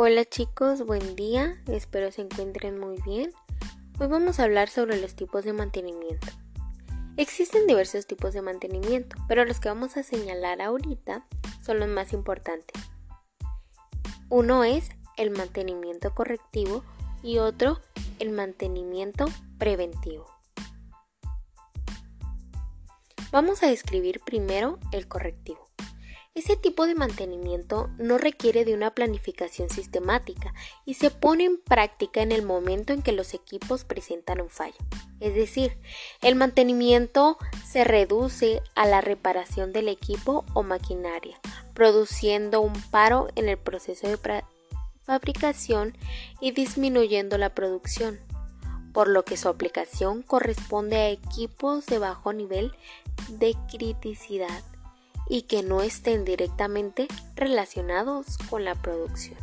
Hola chicos, buen día, espero se encuentren muy bien. Hoy vamos a hablar sobre los tipos de mantenimiento. Existen diversos tipos de mantenimiento, pero los que vamos a señalar ahorita son los más importantes. Uno es el mantenimiento correctivo y otro el mantenimiento preventivo. Vamos a describir primero el correctivo. Ese tipo de mantenimiento no requiere de una planificación sistemática y se pone en práctica en el momento en que los equipos presentan un fallo. Es decir, el mantenimiento se reduce a la reparación del equipo o maquinaria, produciendo un paro en el proceso de fabricación y disminuyendo la producción, por lo que su aplicación corresponde a equipos de bajo nivel de criticidad y que no estén directamente relacionados con la producción.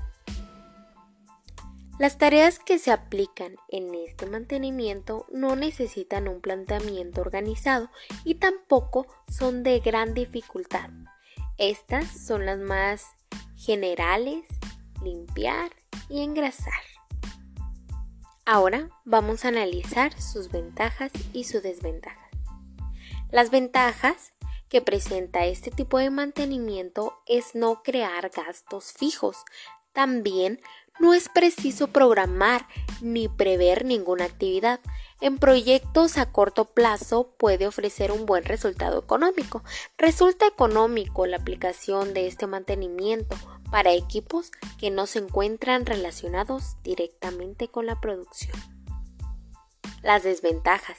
Las tareas que se aplican en este mantenimiento no necesitan un planteamiento organizado y tampoco son de gran dificultad. Estas son las más generales, limpiar y engrasar. Ahora vamos a analizar sus ventajas y sus desventajas. Las ventajas que presenta este tipo de mantenimiento es no crear gastos fijos. También no es preciso programar ni prever ninguna actividad. En proyectos a corto plazo puede ofrecer un buen resultado económico. Resulta económico la aplicación de este mantenimiento para equipos que no se encuentran relacionados directamente con la producción. Las desventajas.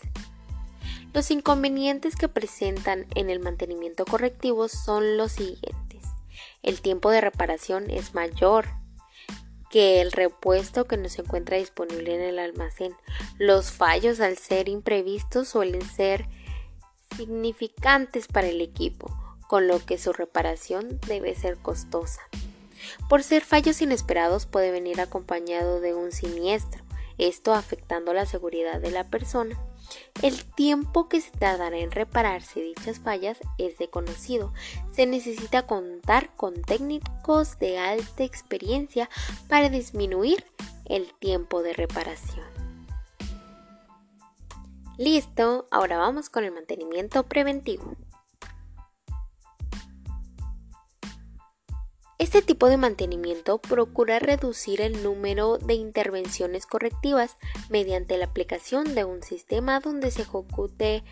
Los inconvenientes que presentan en el mantenimiento correctivo son los siguientes. El tiempo de reparación es mayor que el repuesto que no se encuentra disponible en el almacén. Los fallos al ser imprevistos suelen ser significantes para el equipo, con lo que su reparación debe ser costosa. Por ser fallos inesperados puede venir acompañado de un siniestro, esto afectando la seguridad de la persona. El tiempo que se tardará en repararse dichas fallas es desconocido. Se necesita contar con técnicos de alta experiencia para disminuir el tiempo de reparación. Listo, ahora vamos con el mantenimiento preventivo. Este tipo de mantenimiento procura reducir el número de intervenciones correctivas mediante la aplicación de un sistema donde se ejecute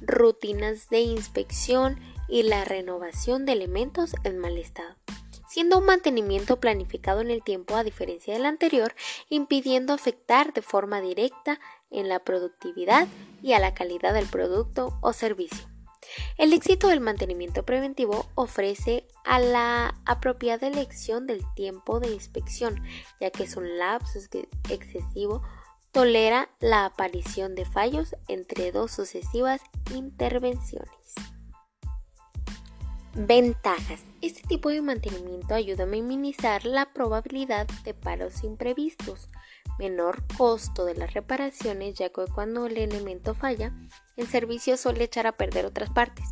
rutinas de inspección y la renovación de elementos en mal estado, siendo un mantenimiento planificado en el tiempo a diferencia del anterior, impidiendo afectar de forma directa en la productividad y a la calidad del producto o servicio. El éxito del mantenimiento preventivo ofrece a la apropiada elección del tiempo de inspección, ya que es un lapso excesivo tolera la aparición de fallos entre dos sucesivas intervenciones. Ventajas. Este tipo de mantenimiento ayuda a minimizar la probabilidad de paros imprevistos, menor costo de las reparaciones, ya que cuando el elemento falla, el servicio suele echar a perder otras partes.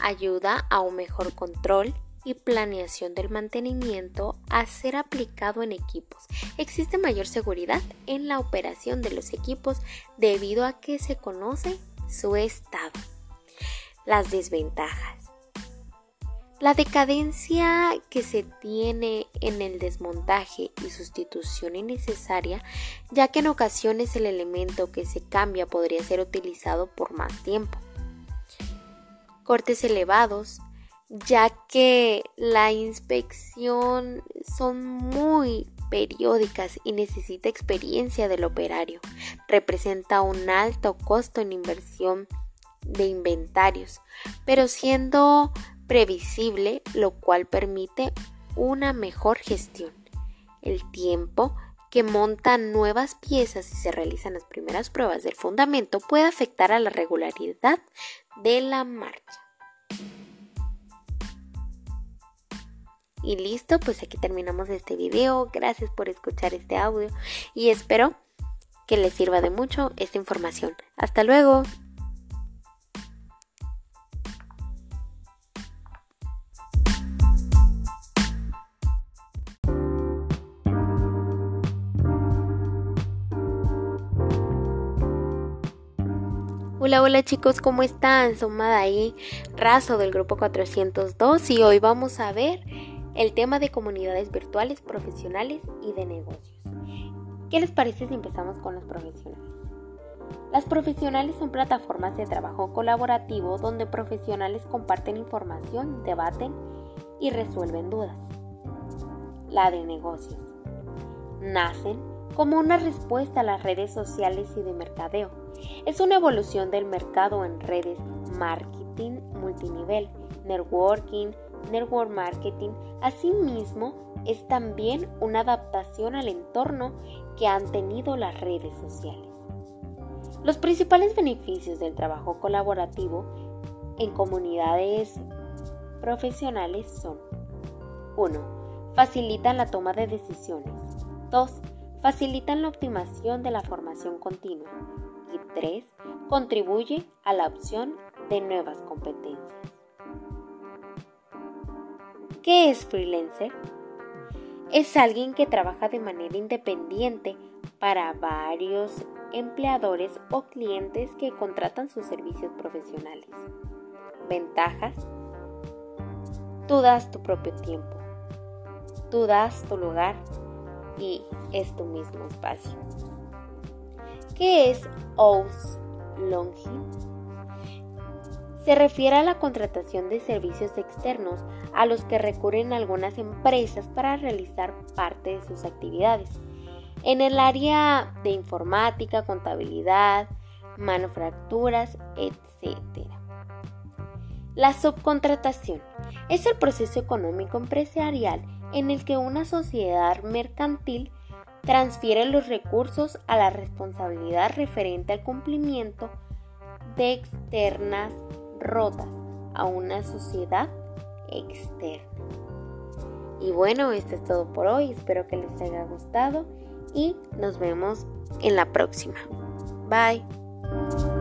Ayuda a un mejor control y planeación del mantenimiento a ser aplicado en equipos. Existe mayor seguridad en la operación de los equipos debido a que se conoce su estado. Las desventajas. La decadencia que se tiene en el desmontaje y sustitución innecesaria, ya que en ocasiones el elemento que se cambia podría ser utilizado por más tiempo. Cortes elevados, ya que la inspección son muy periódicas y necesita experiencia del operario. Representa un alto costo en inversión de inventarios, pero siendo previsible, lo cual permite una mejor gestión. El tiempo que montan nuevas piezas y se realizan las primeras pruebas del fundamento puede afectar a la regularidad de la marcha. Y listo, pues aquí terminamos este video. Gracias por escuchar este audio y espero que les sirva de mucho esta información. Hasta luego. Hola, hola chicos, ¿cómo están? Soy Madaí Razo del grupo 402 y hoy vamos a ver el tema de comunidades virtuales, profesionales y de negocios. ¿Qué les parece si empezamos con los profesionales? Las profesionales son plataformas de trabajo colaborativo donde profesionales comparten información, debaten y resuelven dudas. La de negocios. Nacen como una respuesta a las redes sociales y de mercadeo. Es una evolución del mercado en redes, marketing multinivel, networking, network marketing. Asimismo, es también una adaptación al entorno que han tenido las redes sociales. Los principales beneficios del trabajo colaborativo en comunidades profesionales son 1. Facilitan la toma de decisiones. 2 facilitan la optimización de la formación continua. Y 3. Contribuye a la opción de nuevas competencias. ¿Qué es freelancer? Es alguien que trabaja de manera independiente para varios empleadores o clientes que contratan sus servicios profesionales. Ventajas. Tú das tu propio tiempo. Tú das tu lugar y es tu mismo espacio. ¿Qué es Longing? Se refiere a la contratación de servicios externos a los que recurren algunas empresas para realizar parte de sus actividades. En el área de informática, contabilidad, manufacturas, etc. La subcontratación es el proceso económico empresarial en el que una sociedad mercantil transfiere los recursos a la responsabilidad referente al cumplimiento de externas rotas a una sociedad externa. Y bueno, esto es todo por hoy. Espero que les haya gustado y nos vemos en la próxima. Bye.